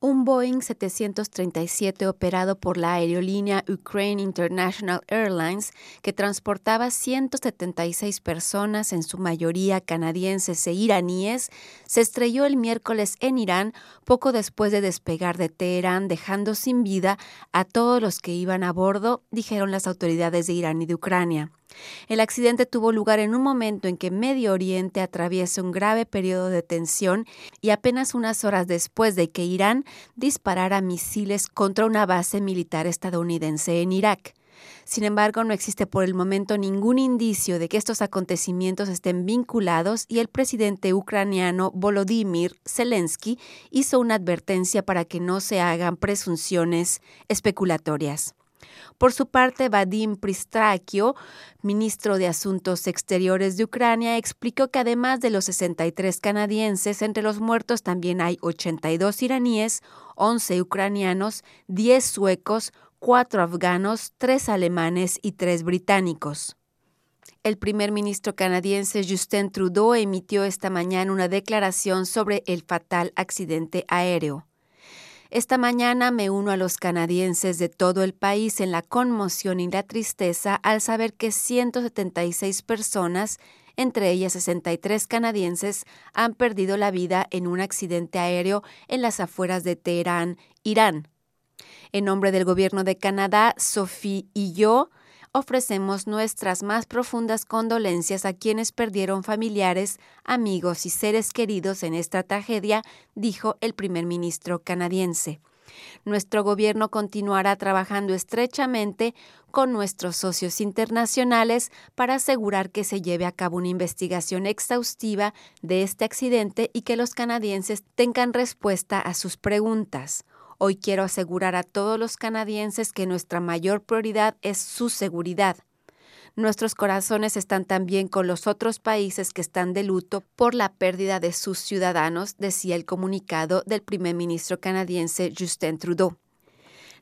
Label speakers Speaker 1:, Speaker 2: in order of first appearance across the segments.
Speaker 1: un Boeing 737 operado por la aerolínea Ukraine International Airlines, que transportaba 176 personas, en su mayoría canadienses e iraníes, se estrelló el miércoles en Irán poco después de despegar de Teherán, dejando sin vida a todos los que iban a bordo, dijeron las autoridades de Irán y de Ucrania. El accidente tuvo lugar en un momento en que Medio Oriente atraviesa un grave periodo de tensión y apenas unas horas después de que Irán disparara misiles contra una base militar estadounidense en Irak. Sin embargo, no existe por el momento ningún indicio de que estos acontecimientos estén vinculados y el presidente ucraniano Volodymyr Zelensky hizo una advertencia para que no se hagan presunciones especulatorias. Por su parte, Vadim Pristrakio, ministro de Asuntos Exteriores de Ucrania, explicó que además de los 63 canadienses, entre los muertos también hay 82 iraníes, 11 ucranianos, 10 suecos, 4 afganos, 3 alemanes y 3 británicos. El primer ministro canadiense Justin Trudeau emitió esta mañana una declaración sobre el fatal accidente aéreo. Esta mañana me uno a los canadienses de todo el país en la conmoción y la tristeza al saber que 176 personas, entre ellas 63 canadienses, han perdido la vida en un accidente aéreo en las afueras de Teherán, Irán. En nombre del gobierno de Canadá, Sophie y yo ofrecemos nuestras más profundas condolencias a quienes perdieron familiares, amigos y seres queridos en esta tragedia, dijo el primer ministro canadiense. Nuestro gobierno continuará trabajando estrechamente con nuestros socios internacionales para asegurar que se lleve a cabo una investigación exhaustiva de este accidente y que los canadienses tengan respuesta a sus preguntas. Hoy quiero asegurar a todos los canadienses que nuestra mayor prioridad es su seguridad. Nuestros corazones están también con los otros países que están de luto por la pérdida de sus ciudadanos, decía el comunicado del primer ministro canadiense Justin Trudeau.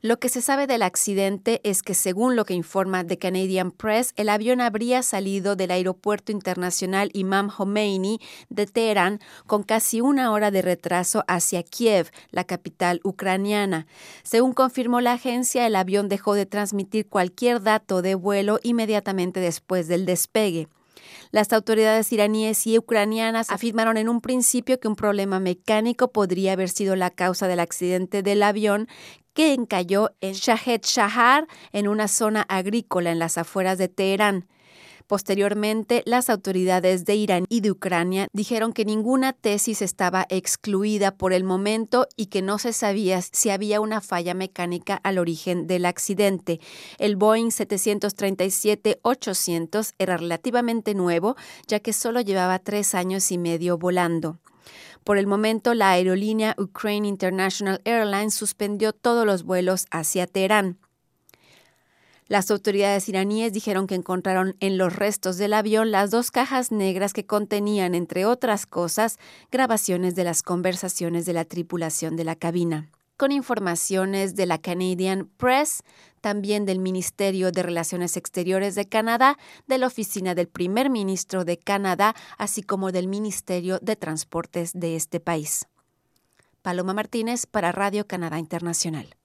Speaker 1: Lo que se sabe del accidente es que, según lo que informa The Canadian Press, el avión habría salido del aeropuerto internacional Imam Khomeini de Teherán con casi una hora de retraso hacia Kiev, la capital ucraniana. Según confirmó la agencia, el avión dejó de transmitir cualquier dato de vuelo inmediatamente después del despegue. Las autoridades iraníes y ucranianas afirmaron en un principio que un problema mecánico podría haber sido la causa del accidente del avión que encalló en Shahed Shahar, en una zona agrícola en las afueras de Teherán. Posteriormente, las autoridades de Irán y de Ucrania dijeron que ninguna tesis estaba excluida por el momento y que no se sabía si había una falla mecánica al origen del accidente. El Boeing 737-800 era relativamente nuevo, ya que solo llevaba tres años y medio volando. Por el momento, la aerolínea Ukraine International Airlines suspendió todos los vuelos hacia Teherán. Las autoridades iraníes dijeron que encontraron en los restos del avión las dos cajas negras que contenían, entre otras cosas, grabaciones de las conversaciones de la tripulación de la cabina. Con informaciones de la Canadian Press, también del Ministerio de Relaciones Exteriores de Canadá, de la Oficina del Primer Ministro de Canadá, así como del Ministerio de Transportes de este país. Paloma Martínez para Radio Canadá Internacional.